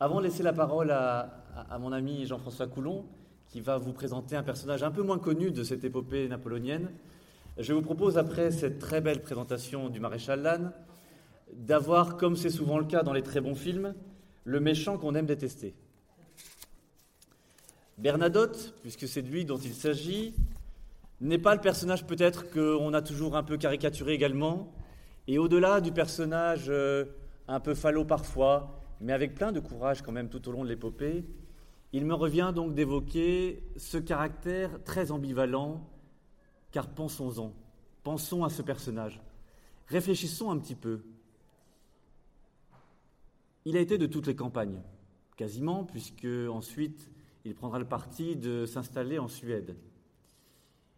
Avant de laisser la parole à, mon ami Jean-François Coulon, qui va vous présenter un personnage un peu moins connu de cette épopée napoléonienne, je vous propose, après cette très belle présentation du maréchal Lannes, d'avoir, comme c'est souvent le cas dans les très bons films, le méchant qu'on aime détester. Bernadotte, puisque c'est de lui dont il s'agit, n'est pas le personnage peut-être qu'on a toujours un peu caricaturé également, et au-delà du personnage euh, un peu falot parfois, mais avec plein de courage quand même tout au long de l'épopée, il me revient donc d'évoquer ce caractère très ambivalent, car pensons-en, pensons à ce personnage, réfléchissons un petit peu. Il a été de toutes les campagnes, quasiment, puisque ensuite il prendra le parti de s'installer en Suède.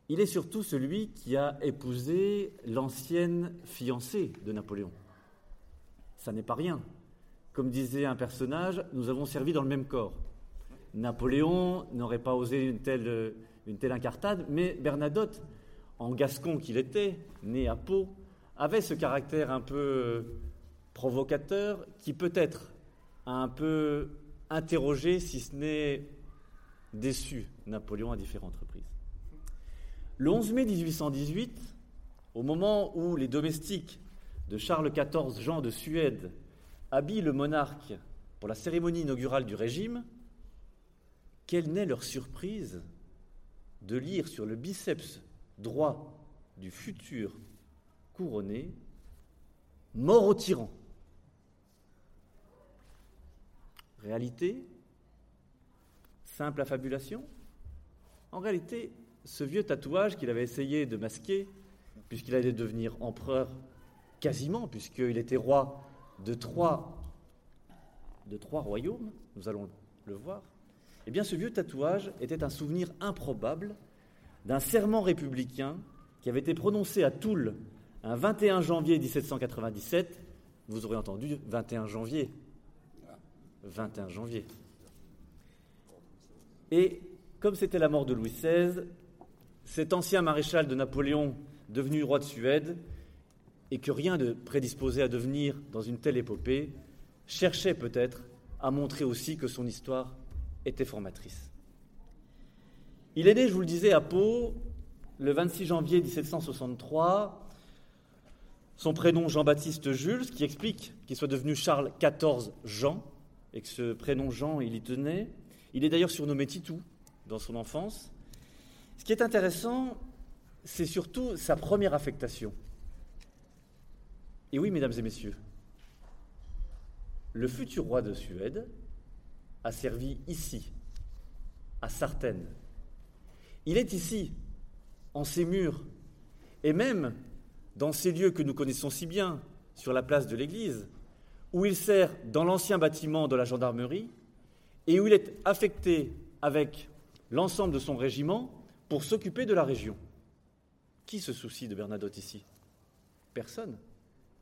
Il est surtout celui qui a épousé l'ancienne fiancée de Napoléon. Ça n'est pas rien. Comme disait un personnage, nous avons servi dans le même corps. Napoléon n'aurait pas osé une telle, incartade, mais Bernadotte, en gascon qu'il était, né à Pau, avait ce caractère un peu provocateur qui peut-être a un peu interrogé, si ce n'est déçu, Napoléon à différentes reprises. Le 11 mai 1818, au moment où les domestiques de Charles XIV Jean de Suède habillent le monarque pour la cérémonie inaugurale du régime, quelle n'est leur surprise de lire sur le biceps droit du futur couronné Mort au tyran? Réalité Simple affabulation En réalité, ce vieux tatouage qu'il avait essayé de masquer, puisqu'il allait devenir empereur quasiment, puisqu'il était roi de trois, royaumes, nous allons le voir, eh bien ce vieux tatouage était un souvenir improbable d'un serment républicain qui avait été prononcé à Toul un 21 janvier 1797. Vous aurez entendu 21 janvier. 21 janvier. Et comme c'était la mort de Louis XVI, cet ancien maréchal de Napoléon, devenu roi de Suède, et que rien ne prédisposait à devenir dans une telle épopée, cherchait peut-être à montrer aussi que son histoire était formatrice. Il est né, je vous le disais, à Pau le 26 janvier 1763. Son prénom Jean-Baptiste Jules, ce qui explique qu'il soit devenu Charles XIV Jean, et que ce prénom Jean, il y tenait. Il est d'ailleurs surnommé Titou dans son enfance. Ce qui est intéressant, c'est surtout sa première affectation. Et oui, mesdames et messieurs, le futur roi de Suède a servi ici, à Sartène. Il est ici, en ces murs, et même dans ces lieux que nous connaissons si bien, sur la place de l'église, où il sert dans l'ancien bâtiment de la gendarmerie, et où il est affecté avec l'ensemble de son régiment pour s'occuper de la région. Qui se soucie de Bernadotte ici? Personne.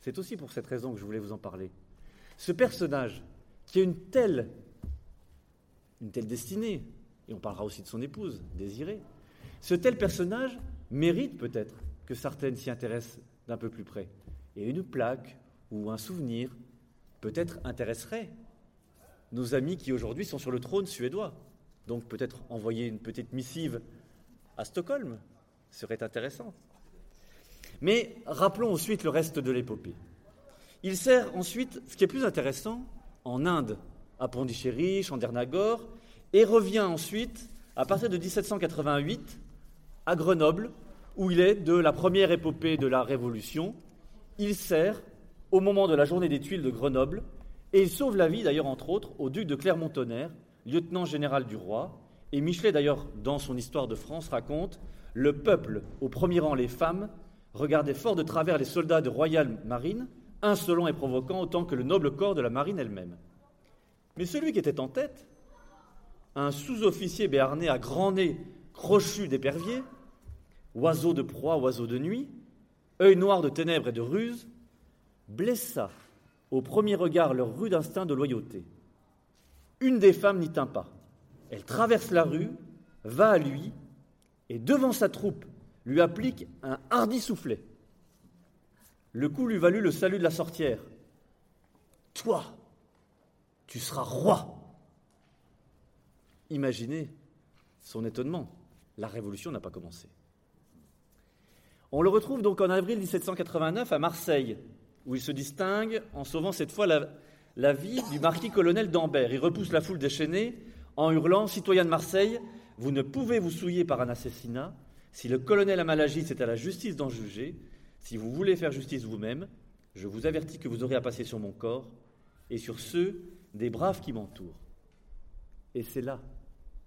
C'est aussi pour cette raison que je voulais vous en parler. Ce personnage qui a une telle, destinée, et on parlera aussi de son épouse, Désirée, ce tel personnage mérite peut-être que Sartène s'y intéresse d'un peu plus près. Et une plaque ou un souvenir peut-être intéresserait nos amis qui aujourd'hui sont sur le trône suédois. Donc peut-être envoyer une petite missive à Stockholm serait intéressant. Mais rappelons ensuite le reste de l'épopée. Il sert ensuite, ce qui est plus intéressant, en Inde, à Pondichéry, Chandernagore, et revient ensuite, à partir de 1788, à Grenoble, où il est de la première épopée de la Révolution. Il sert au moment de la journée des tuiles de Grenoble, et il sauve la vie, d'ailleurs, entre autres, au duc de Clermont-Tonnerre, lieutenant général du roi. Et Michelet, d'ailleurs, dans son Histoire de France, raconte Le peuple, au premier rang les femmes, regardait fort de travers les soldats de Royal Marine, insolent et provoquant autant que le noble corps de la marine elle-même. Mais celui qui était en tête, un sous-officier béarnais à grand nez, crochu d'épervier, oiseau de proie, oiseau de nuit, œil noir de ténèbres et de ruse, blessa au premier regard leur rude instinct de loyauté. Une des femmes n'y tint pas. Elle traverse la rue, va à lui, et devant sa troupe, lui applique un hardi soufflet. Le coup lui valut le salut de la sorcière. Toi, tu seras roi. Imaginez son étonnement. La révolution n'a pas commencé. On le retrouve donc en avril 1789 à Marseille, où il se distingue en sauvant cette fois la, vie du marquis-colonel d'Ambert. Il repousse la foule déchaînée en hurlant Citoyens de Marseille, vous ne pouvez vous souiller par un assassinat. Si le colonel a mal agi, c'est à la justice d'en juger. Si vous voulez faire justice vous-même, je vous avertis que vous aurez à passer sur mon corps et sur ceux des braves qui m'entourent. Et c'est là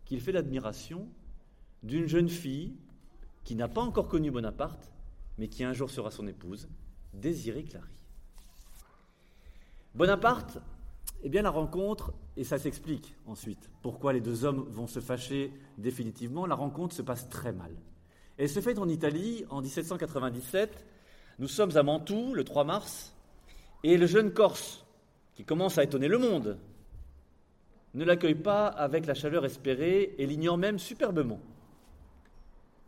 qu'il fait l'admiration d'une jeune fille qui n'a pas encore connu Bonaparte, mais qui un jour sera son épouse, Désirée Clary. Bonaparte, eh bien la rencontre, et ça s'explique ensuite, pourquoi les deux hommes vont se fâcher définitivement, la rencontre se passe très mal. Elle se fait en Italie en 1797. Nous sommes à Mantoue, le 3 mars, et le jeune Corse, qui commence à étonner le monde, ne l'accueille pas avec la chaleur espérée et l'ignore même superbement.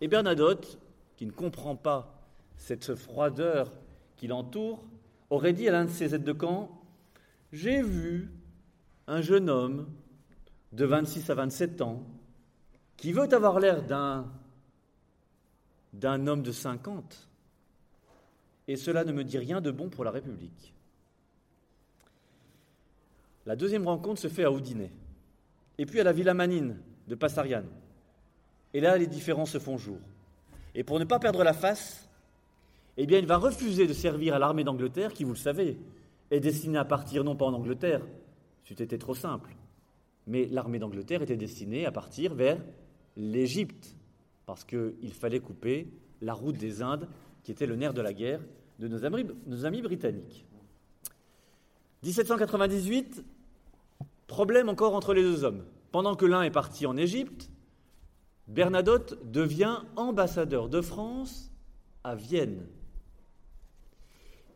Et Bernadotte, qui ne comprend pas cette froideur qui l'entoure, aurait dit à l'un de ses aides de camp J'ai vu un jeune homme de 26 à 27 ans qui veut avoir l'air d'un d'un homme de 50, et cela ne me dit rien de bon pour la République. La deuxième rencontre se fait à Oudinet, et puis à la Villa Manine de Passariane. Et là, les différences se font jour. Et pour ne pas perdre la face, eh bien, il va refuser de servir à l'armée d'Angleterre, qui, vous le savez, est destinée à partir non pas en Angleterre, c'eût été trop simple, mais l'armée d'Angleterre était destinée à partir vers l'Égypte, parce qu'il fallait couper la route des Indes, qui était le nerf de la guerre de nos amis, britanniques. 1798, problème encore entre les deux hommes. Pendant que l'un est parti en Égypte, Bernadotte devient ambassadeur de France à Vienne.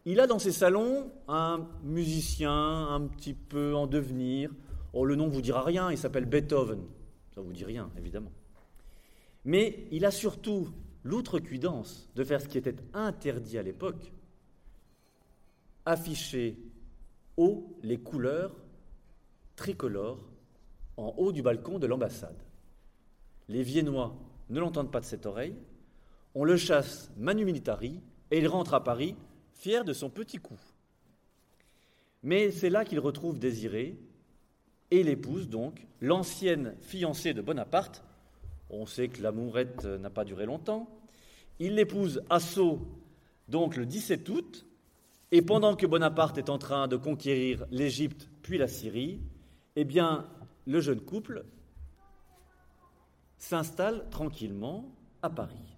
Il a dans ses salons un musicien un petit peu en devenir. Oh, le nom ne vous dira rien, il s'appelle Beethoven. Ça ne vous dit rien, évidemment. Mais il a surtout l'outrecuidance de faire ce qui était interdit à l'époque, afficher haut les couleurs tricolores en haut du balcon de l'ambassade. Les Viennois ne l'entendent pas de cette oreille, on le chasse manu militari et il rentre à Paris fier de son petit coup. Mais c'est là qu'il retrouve Désiré et l'épouse donc, l'ancienne fiancée de Bonaparte. On sait que l'amourette n'a pas duré longtemps. Il l'épouse à Sceaux, donc le 17 août, et pendant que Bonaparte est en train de conquérir l'Égypte puis la Syrie, eh bien, le jeune couple s'installe tranquillement à Paris.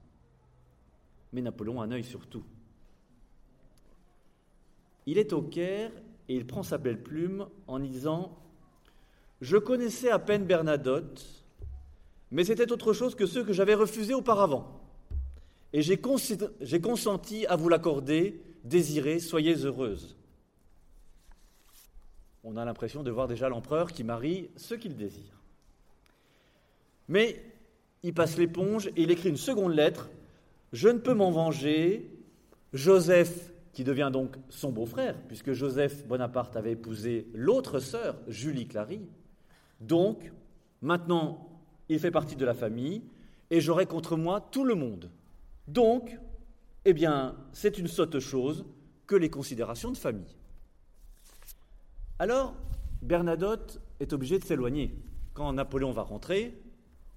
Mais Napoléon a un œil sur tout. Il est au Caire et il prend sa belle plume en disant Je connaissais à peine Bernadotte, mais c'était autre chose que ceux que j'avais refusés auparavant. Et j'ai consenti à vous l'accorder, désirez, soyez heureuse. On a l'impression de voir déjà l'empereur qui marie ceux qu'il désire. Mais il passe l'éponge et il écrit une seconde lettre je ne peux m'en venger. Joseph, qui devient donc son beau-frère, puisque Joseph Bonaparte avait épousé l'autre sœur, Julie Clary. Donc, maintenant, il fait partie de la famille et j'aurai contre moi tout le monde. Donc, eh bien, c'est une sotte chose que les considérations de famille. Alors, Bernadotte est obligé de s'éloigner. Quand Napoléon va rentrer,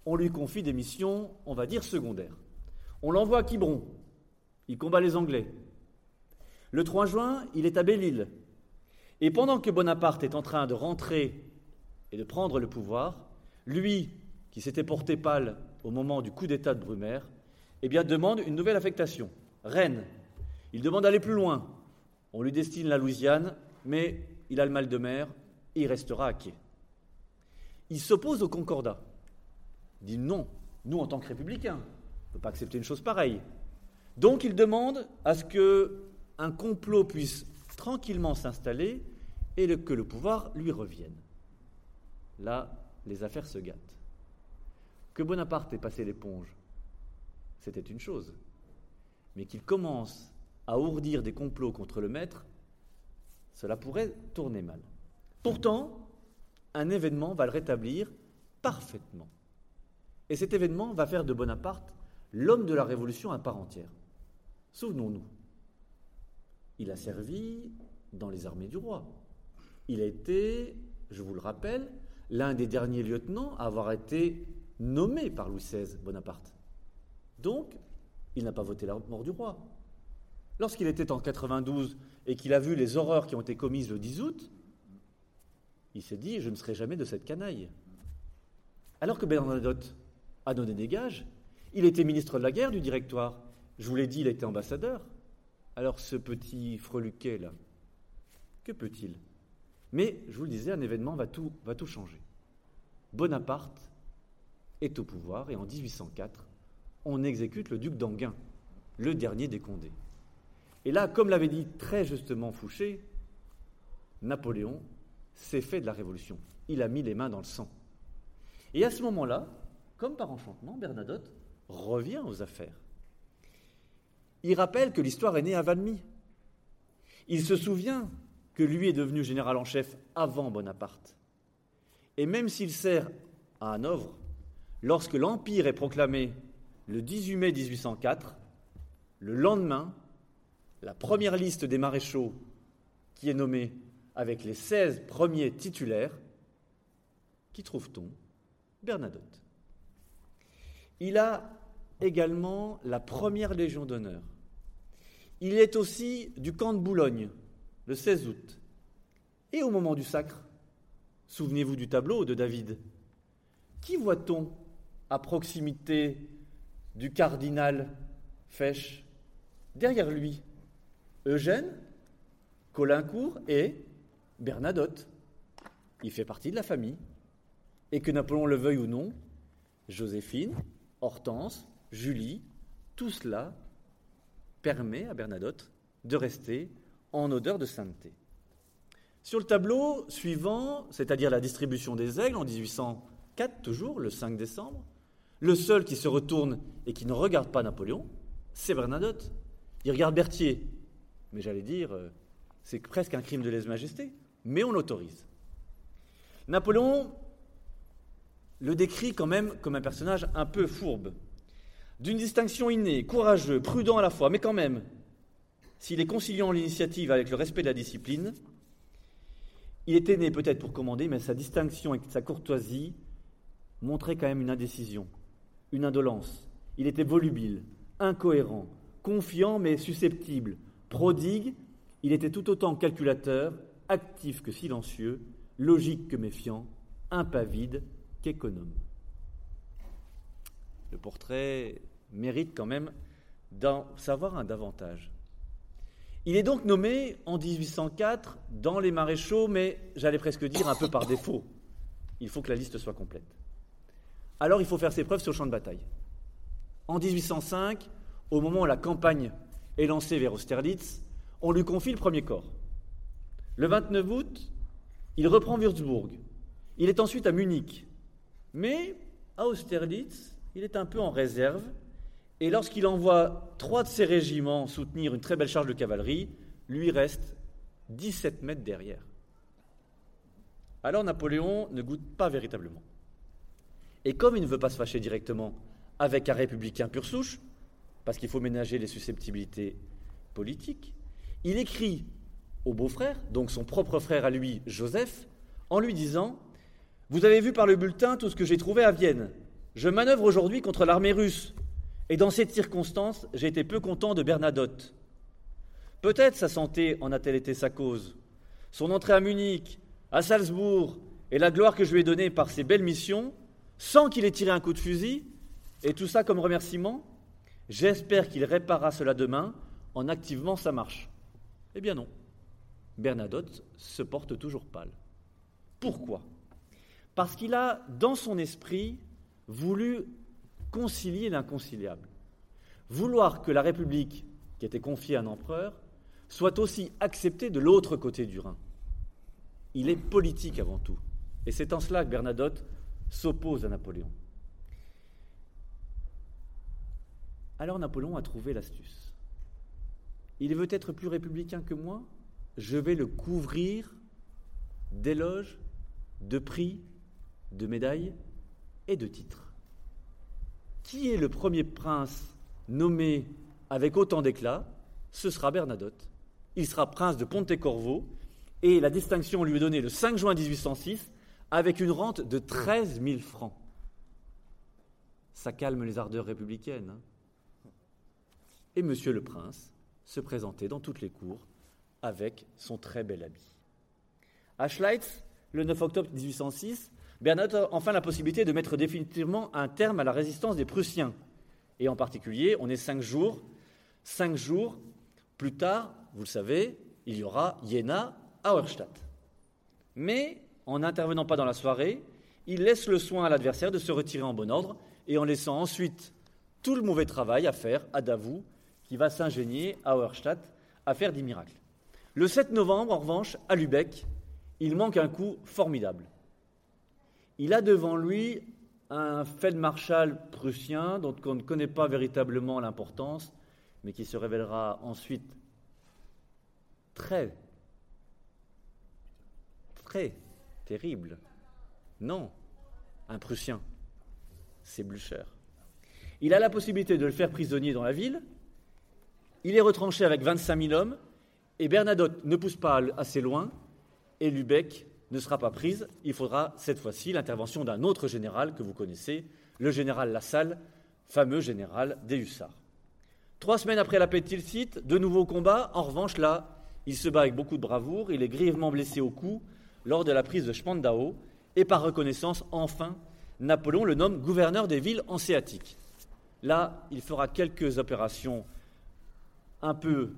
on lui confie des missions, on va dire, secondaires. On l'envoie à Quiberon. Il combat les Anglais. Le 3 juin, il est à Belle-Île. Et pendant que Bonaparte est en train de rentrer et de prendre le pouvoir, lui, qui s'était porté pâle au moment du coup d'État de Brumaire, eh bien, demande une nouvelle affectation. Rennes. Il demande d'aller plus loin. On lui destine la Louisiane, mais il a le mal de mer et il restera à quai. Il s'oppose au concordat. Il dit non, nous en tant que républicains, on ne peut pas accepter une chose pareille. Donc il demande à ce que un complot puisse tranquillement s'installer et que le pouvoir lui revienne. Là, les affaires se gâtent. Que Bonaparte ait passé l'éponge, c'était une chose. Mais qu'il commence à ourdir des complots contre le maître, cela pourrait tourner mal. Pourtant, un événement va le rétablir parfaitement. Et cet événement va faire de Bonaparte l'homme de la Révolution à part entière. Souvenons-nous, il a servi dans les armées du roi. Il a été, je vous le rappelle, l'un des derniers lieutenants à avoir été nommé par Louis XVI Bonaparte. Donc, il n'a pas voté la mort du roi. Lorsqu'il était en 92 et qu'il a vu les horreurs qui ont été commises le 10 août, il s'est dit Je ne serai jamais de cette canaille. Alors que Bernadotte a donné des gages, il était ministre de la guerre du directoire. Je vous l'ai dit, il était ambassadeur. Alors ce petit freluquet là, que peut-il? Mais, je vous le disais, un événement va tout, va tout changer. Bonaparte est au pouvoir et en 1804, on exécute le duc d'Anguin, le dernier des Condés. Et là, comme l'avait dit très justement Fouché, Napoléon s'est fait de la révolution. Il a mis les mains dans le sang. Et à ce moment-là, comme par enchantement, Bernadotte revient aux affaires. Il rappelle que l'histoire est née à Valmy. Il se souvient que lui est devenu général en chef avant Bonaparte. Et même s'il sert à Hanovre, lorsque l'Empire est proclamé le 18 mai 1804, le lendemain, la première liste des maréchaux qui est nommée avec les 16 premiers titulaires, qui trouve-t-on Bernadotte. Il a également la première Légion d'honneur. Il est aussi du camp de Boulogne, le 16 août. Et au moment du sacre, souvenez-vous du tableau de David. Qui voit-on à proximité du cardinal Fesch Derrière lui, Eugène, Colincourt et Bernadotte. Il fait partie de la famille. Et que Napoléon le veuille ou non, Joséphine, Hortense, Julie, tout cela permet à Bernadotte de rester en odeur de sainteté. Sur le tableau suivant, c'est-à-dire la distribution des aigles en 1804, toujours le 5 décembre, le seul qui se retourne et qui ne regarde pas Napoléon, c'est Bernadotte. Il regarde Berthier. Mais j'allais dire, euh, c'est presque un crime de lèse-majesté, mais on l'autorise. Napoléon le décrit quand même comme un personnage un peu fourbe, d'une distinction innée, courageux, prudent à la fois, mais quand même, s'il est conciliant l'initiative avec le respect de la discipline, il était né peut-être pour commander, mais sa distinction et sa courtoisie montraient quand même une indécision, une indolence. Il était volubile, incohérent, confiant mais susceptible, prodigue, il était tout autant calculateur, actif que silencieux, logique que méfiant, impavide qu'économe. Le portrait mérite quand même d'en savoir un davantage. Il est donc nommé en 1804 dans les maréchaux, mais j'allais presque dire un peu par défaut. Il faut que la liste soit complète. Alors il faut faire ses preuves sur le champ de bataille. En 1805, au moment où la campagne est lancée vers Austerlitz, on lui confie le premier corps. Le 29 août, il reprend Würzburg. Il est ensuite à Munich. Mais à Austerlitz, il est un peu en réserve et lorsqu'il envoie trois de ses régiments soutenir une très belle charge de cavalerie, lui reste 17 mètres derrière. Alors Napoléon ne goûte pas véritablement. Et comme il ne veut pas se fâcher directement avec un républicain pur souche, parce qu'il faut ménager les susceptibilités politiques, il écrit au beau-frère, donc son propre frère à lui, Joseph, en lui disant Vous avez vu par le bulletin tout ce que j'ai trouvé à Vienne. Je manœuvre aujourd'hui contre l'armée russe et dans cette circonstance, j'ai été peu content de Bernadotte. Peut-être sa santé en a-t-elle été sa cause. Son entrée à Munich, à Salzbourg, et la gloire que je lui ai donnée par ses belles missions, sans qu'il ait tiré un coup de fusil, et tout ça comme remerciement, j'espère qu'il réparera cela demain en activement sa marche. Eh bien non. Bernadotte se porte toujours pâle. Pourquoi? Parce qu'il a, dans son esprit, voulu concilier l'inconciliable. Vouloir que la République, qui était confiée à un empereur, soit aussi acceptée de l'autre côté du Rhin. Il est politique avant tout. Et c'est en cela que Bernadotte s'oppose à Napoléon. Alors Napoléon a trouvé l'astuce. Il veut être plus républicain que moi Je vais le couvrir d'éloges, de prix, de médailles et de titres. Qui est le premier prince nommé avec autant d'éclat? Ce sera Bernadotte. Il sera prince de Pontecorvo et la distinction lui est donnée le 5 juin 1806 avec une rente de 13 000 francs. Ça calme les ardeurs républicaines. Hein. et Monsieur le Prince se présentait dans toutes les cours avec son très bel habit. À Schleitz, le 9 octobre 1806, Bernadotte a enfin la possibilité de mettre définitivement un terme à la résistance des Prussiens. Et en particulier, on est cinq jours, cinq jours plus tard, vous le savez, il y aura Jena à Auerstadt. Mais en n'intervenant pas dans la soirée, il laisse le soin à l'adversaire de se retirer en bon ordre et en laissant ensuite tout le mauvais travail à faire à Davout, qui va s'ingénier à Auerstadt à faire des miracles. Le 7 novembre, en revanche, à Lübeck, il manque un coup formidable. Il a devant lui un Feldmarschall prussien dont on ne connaît pas véritablement l'importance, mais qui se révélera ensuite très, très terrible. Non, un Prussien, c'est Blücher. Il a la possibilité de le faire prisonnier dans la ville. Il est retranché avec 25 000 hommes, et Bernadotte ne pousse pas assez loin, et Lubeck ne sera pas prise. Il faudra cette fois-ci l'intervention d'un autre général que vous connaissez, le général Lassalle, fameux général des hussards. Trois semaines après la paix de Tilsit, de nouveaux combats. En revanche, là, il se bat avec beaucoup de bravoure. Il est grièvement blessé au cou lors de la prise de Spandau. Et par reconnaissance, enfin, Napoléon le nomme gouverneur des villes hanséatiques. Là, il fera quelques opérations un peu,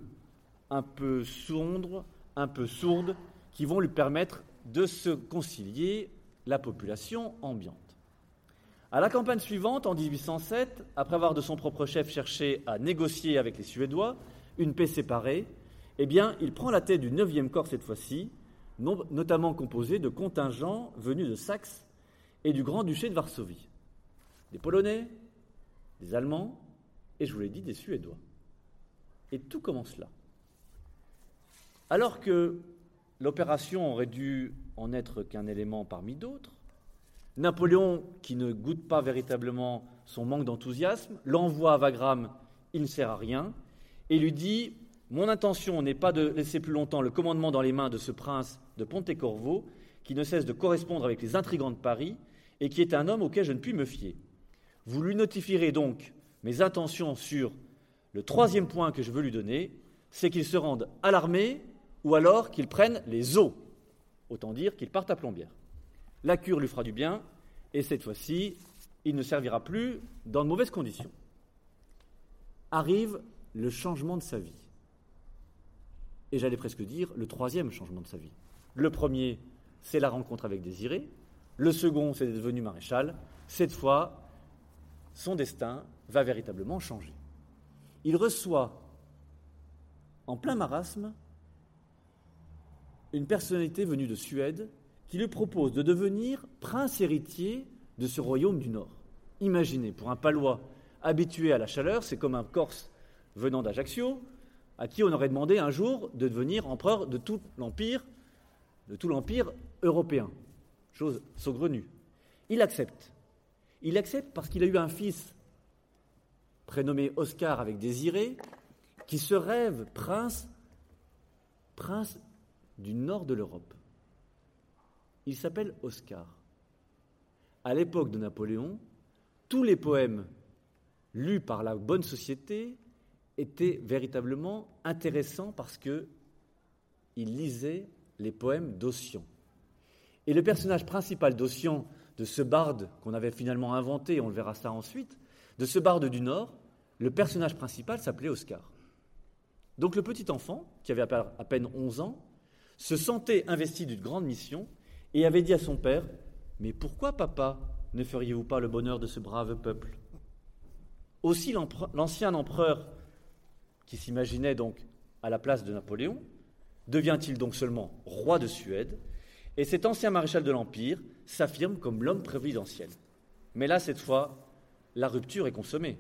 un sombres, un peu sourdes, qui vont lui permettre de se concilier la population ambiante. À la campagne suivante, en 1807, après avoir de son propre chef cherché à négocier avec les Suédois une paix séparée, eh bien, il prend la tête du 9e corps cette fois-ci, notamment composé de contingents venus de Saxe et du Grand-Duché de Varsovie. Des Polonais, des Allemands et, je vous l'ai dit, des Suédois. Et tout commence là. Alors que l'opération aurait dû en être qu'un élément parmi d'autres, Napoléon, qui ne goûte pas véritablement son manque d'enthousiasme, l'envoie à Wagram, il ne sert à rien, et lui dit Mon intention n'est pas de laisser plus longtemps le commandement dans les mains de ce prince de Pontecorvo, qui ne cesse de correspondre avec les intrigants de Paris, et qui est un homme auquel je ne puis me fier. Vous lui notifierez donc mes intentions sur le troisième point que je veux lui donner, c'est qu'il se rende à l'armée ou alors qu'il prenne les eaux. Autant dire qu'il parte à plombière. La cure lui fera du bien, et cette fois-ci, il ne servira plus dans de mauvaises conditions. Arrive le changement de sa vie. Et j'allais presque dire le troisième changement de sa vie. Le premier, c'est la rencontre avec Désiré. Le second, c'est devenu maréchal. Cette fois, son destin va véritablement changer. Il reçoit, en plein marasme, une personnalité venue de Suède qui lui propose de devenir prince héritier de ce royaume du Nord. Imaginez, pour un palois habitué à la chaleur, c'est comme un Corse venant d'Ajaccio, à qui on aurait demandé un jour de devenir empereur de tout l'empire, de tout l'empire européen. Chose saugrenue. Il accepte. Il accepte parce qu'il a eu un fils prénommé Oscar avec Désiré, qui se rêve prince, prince du nord de l'Europe. Il s'appelle Oscar. À l'époque de Napoléon, tous les poèmes lus par la bonne société étaient véritablement intéressants parce que il lisait les poèmes d'Ossian. Et le personnage principal d'Ossian, de ce barde qu'on avait finalement inventé, on le verra ça ensuite, de ce barde du Nord, le personnage principal s'appelait Oscar. Donc le petit enfant, qui avait à peine 11 ans, se sentait investi d'une grande mission et avait dit à son père Mais pourquoi, papa, ne feriez-vous pas le bonheur de ce brave peuple? Aussi l'ancien empereur, qui s'imaginait donc à la place de Napoléon, devient-il donc seulement roi de Suède, et cet ancien maréchal de l'Empire s'affirme comme l'homme présidentiel. Mais là, cette fois, la rupture est consommée.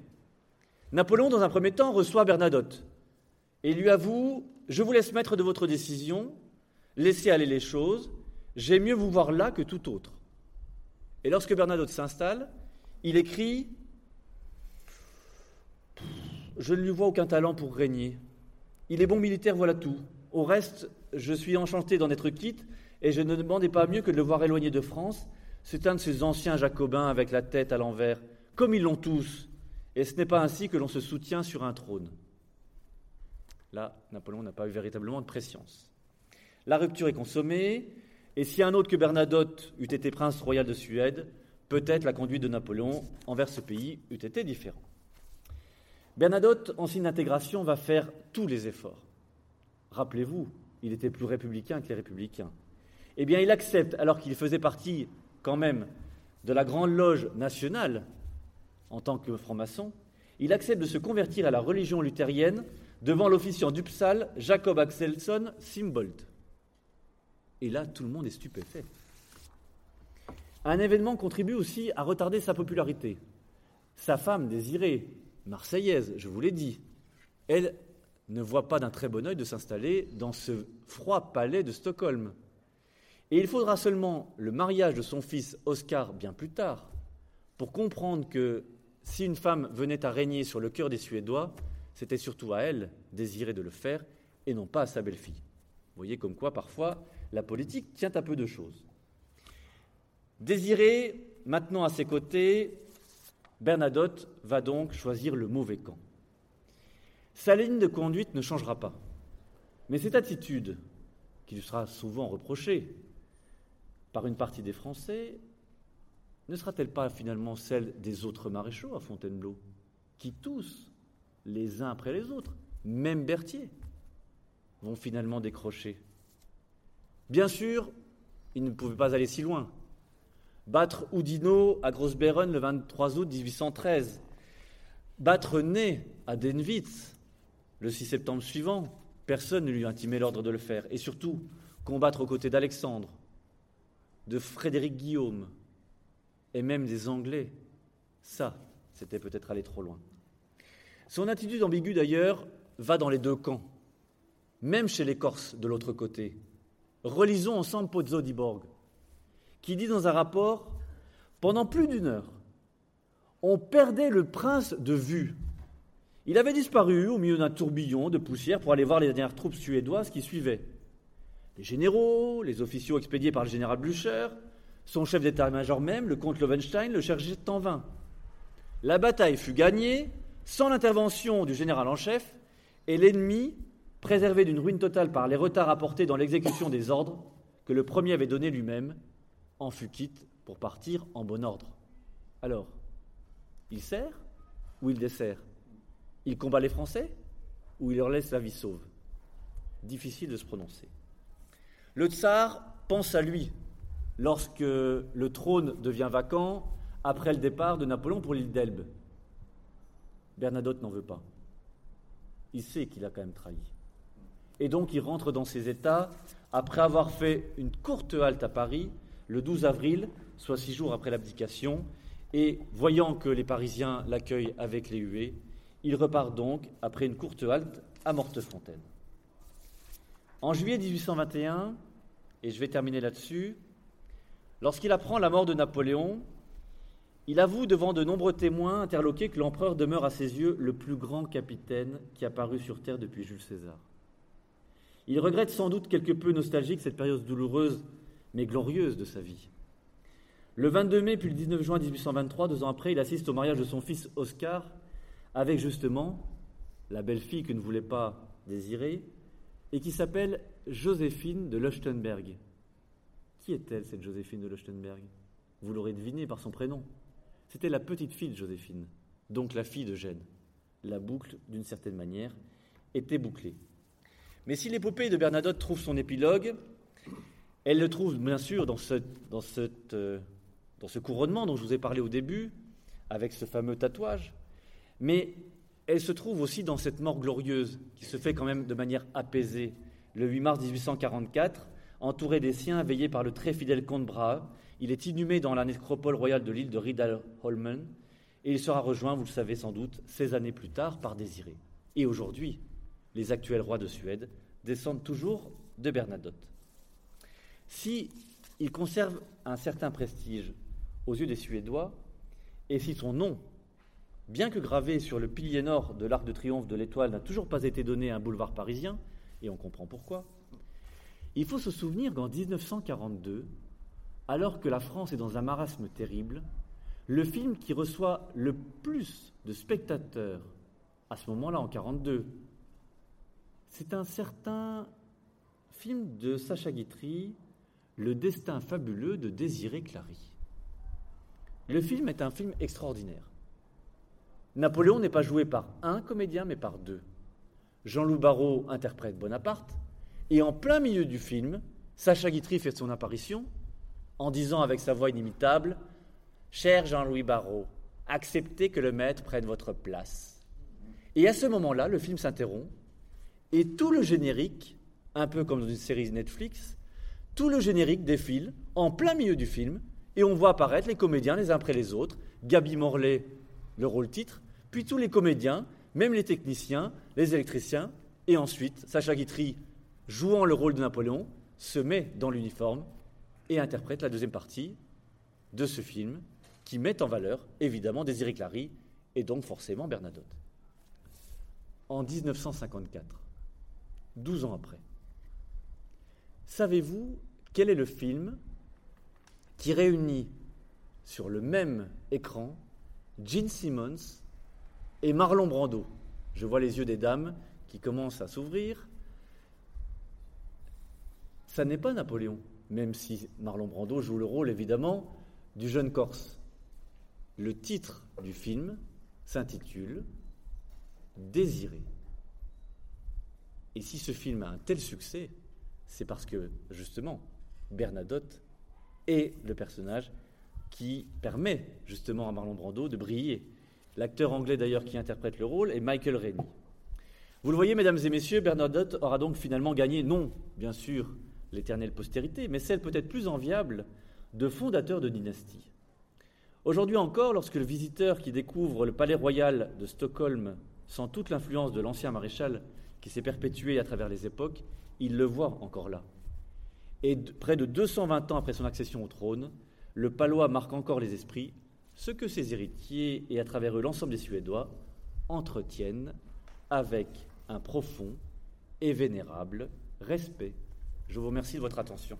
Napoléon, dans un premier temps, reçoit Bernadotte et lui avoue Je vous laisse maître de votre décision, laissez aller les choses, j'ai mieux vous voir là que tout autre. Et lorsque Bernadotte s'installe, il écrit Je ne lui vois aucun talent pour régner. Il est bon militaire, voilà tout. Au reste, je suis enchanté d'en être quitte, et je ne demandais pas mieux que de le voir éloigné de France. C'est un de ces anciens jacobins avec la tête à l'envers, comme ils l'ont tous, et ce n'est pas ainsi que l'on se soutient sur un trône. Là, Napoléon n'a pas eu véritablement de préscience. La rupture est consommée, et si un autre que Bernadotte eût été prince royal de Suède, peut-être la conduite de Napoléon envers ce pays eût été différente. Bernadotte, en signe d'intégration, va faire tous les efforts. Rappelez-vous, il était plus républicain que les républicains. Eh bien, il accepte, alors qu'il faisait partie quand même de la grande loge nationale en tant que franc-maçon, il accepte de se convertir à la religion luthérienne devant l'officiant d'Upsal, Jacob Axelson Simbold. Et là, tout le monde est stupéfait. Un événement contribue aussi à retarder sa popularité. Sa femme désirée, marseillaise, je vous l'ai dit, elle ne voit pas d'un très bon œil de s'installer dans ce froid palais de Stockholm. Et il faudra seulement le mariage de son fils Oscar bien plus tard pour comprendre que si une femme venait à régner sur le cœur des Suédois, c'était surtout à elle désirer de le faire et non pas à sa belle-fille. Vous voyez comme quoi parfois la politique tient à peu de choses. Désiré, maintenant à ses côtés, Bernadotte va donc choisir le mauvais camp. Sa ligne de conduite ne changera pas. Mais cette attitude, qui lui sera souvent reprochée par une partie des Français, ne sera-t-elle pas finalement celle des autres maréchaux à Fontainebleau, qui tous, les uns après les autres, même Berthier, vont finalement décrocher? Bien sûr, il ne pouvait pas aller si loin. Battre Oudinot à grosse le 23 août 1813. Battre Ney à Denwitz le 6 septembre suivant. Personne ne lui intimait l'ordre de le faire. Et surtout, combattre aux côtés d'Alexandre, de Frédéric Guillaume et même des Anglais. Ça, c'était peut-être aller trop loin. Son attitude ambiguë, d'ailleurs, va dans les deux camps, même chez les Corses de l'autre côté. Relisons ensemble Pozzo di Borg, qui dit dans un rapport Pendant plus d'une heure, on perdait le prince de vue. Il avait disparu au milieu d'un tourbillon de poussière pour aller voir les dernières troupes suédoises qui suivaient. Les généraux, les officiaux expédiés par le général Blücher, son chef d'état-major même, le comte Lovenstein, le cherchaient en vain. La bataille fut gagnée sans l'intervention du général en chef, et l'ennemi préservé d'une ruine totale par les retards apportés dans l'exécution des ordres que le premier avait donnés lui-même, en fut quitte pour partir en bon ordre. Alors, il sert ou il dessert? Il combat les Français ou il leur laisse la vie sauve? Difficile de se prononcer. Le tsar pense à lui lorsque le trône devient vacant après le départ de Napoléon pour l'île d'Elbe. Bernadotte n'en veut pas. Il sait qu'il a quand même trahi. Et donc il rentre dans ses États après avoir fait une courte halte à Paris le 12 avril, soit six jours après l'abdication, et voyant que les Parisiens l'accueillent avec les huées, il repart donc, après une courte halte, à Mortefontaine. En juillet 1821, et je vais terminer là-dessus, lorsqu'il apprend la mort de Napoléon, il avoue devant de nombreux témoins interloqués que l'empereur demeure à ses yeux le plus grand capitaine qui a paru sur terre depuis Jules César. Il regrette sans doute quelque peu nostalgique cette période douloureuse mais glorieuse de sa vie. Le 22 mai puis le 19 juin 1823, deux ans après, il assiste au mariage de son fils Oscar avec justement la belle-fille que ne voulait pas désirer et qui s'appelle Joséphine de Leuchtenberg. Qui est-elle, cette Joséphine de Leuchtenberg Vous l'aurez deviné par son prénom. C'était la petite fille de Joséphine, donc la fille de Gênes. La boucle, d'une certaine manière, était bouclée. Mais si l'épopée de Bernadotte trouve son épilogue, elle le trouve bien sûr euh, dans ce couronnement dont je vous ai parlé au début, avec ce fameux tatouage, mais elle se trouve aussi dans cette mort glorieuse qui se fait quand même de manière apaisée, le 8 mars 1844, entouré des siens, veillé par le très fidèle comte Brahe. Il est inhumé dans la nécropole royale de l'île de Riddarholmen, et il sera rejoint, vous le savez sans doute, 16 années plus tard par Désiré. Et aujourd'hui, les actuels rois de Suède descendent toujours de Bernadotte. Si il conserve un certain prestige aux yeux des Suédois, et si son nom, bien que gravé sur le pilier nord de l'Arc de Triomphe de l'Étoile, n'a toujours pas été donné à un boulevard parisien, et on comprend pourquoi, il faut se souvenir qu'en 1942, alors que la France est dans un marasme terrible, le film qui reçoit le plus de spectateurs à ce moment-là, en 1942, c'est un certain film de Sacha Guitry, Le destin fabuleux de Désiré Clary. Le film est un film extraordinaire. Napoléon n'est pas joué par un comédien, mais par deux. Jean-Loup Barrault interprète Bonaparte, et en plein milieu du film, Sacha Guitry fait son apparition en disant avec sa voix inimitable Cher Jean-Louis Barrault, acceptez que le maître prenne votre place. Et à ce moment-là, le film s'interrompt et tout le générique, un peu comme dans une série Netflix, tout le générique défile en plein milieu du film et on voit apparaître les comédiens les uns après les autres. Gabi Morlaix, le rôle titre, puis tous les comédiens, même les techniciens, les électriciens, et ensuite Sacha Guitry, jouant le rôle de Napoléon, se met dans l'uniforme et interprète la deuxième partie de ce film qui met en valeur évidemment Désiré Clary et donc forcément Bernadotte. En 1954, 12 ans après, savez-vous quel est le film qui réunit sur le même écran Gene Simmons et Marlon Brando? Je vois les yeux des dames qui commencent à s'ouvrir. Ça n'est pas Napoléon, même si Marlon Brando joue le rôle évidemment du jeune Corse. Le titre du film s'intitule Désiré. Et si ce film a un tel succès, c'est parce que justement Bernadotte est le personnage qui permet justement à Marlon Brando de briller. L'acteur anglais d'ailleurs qui interprète le rôle est Michael Rennie. Vous le voyez, mesdames et messieurs, Bernadotte aura donc finalement gagné, non, bien sûr, l'éternelle postérité, mais celle peut-être plus enviable de fondateur de dynastie. Aujourd'hui encore, lorsque le visiteur qui découvre le palais royal de Stockholm sent toute l'influence de l'ancien maréchal qui s'est perpétué à travers les époques, il le voit encore là. Et près de 220 ans après son accession au trône, le palois marque encore les esprits, ce que ses héritiers et à travers eux l'ensemble des Suédois entretiennent avec un profond et vénérable respect. Je vous remercie de votre attention.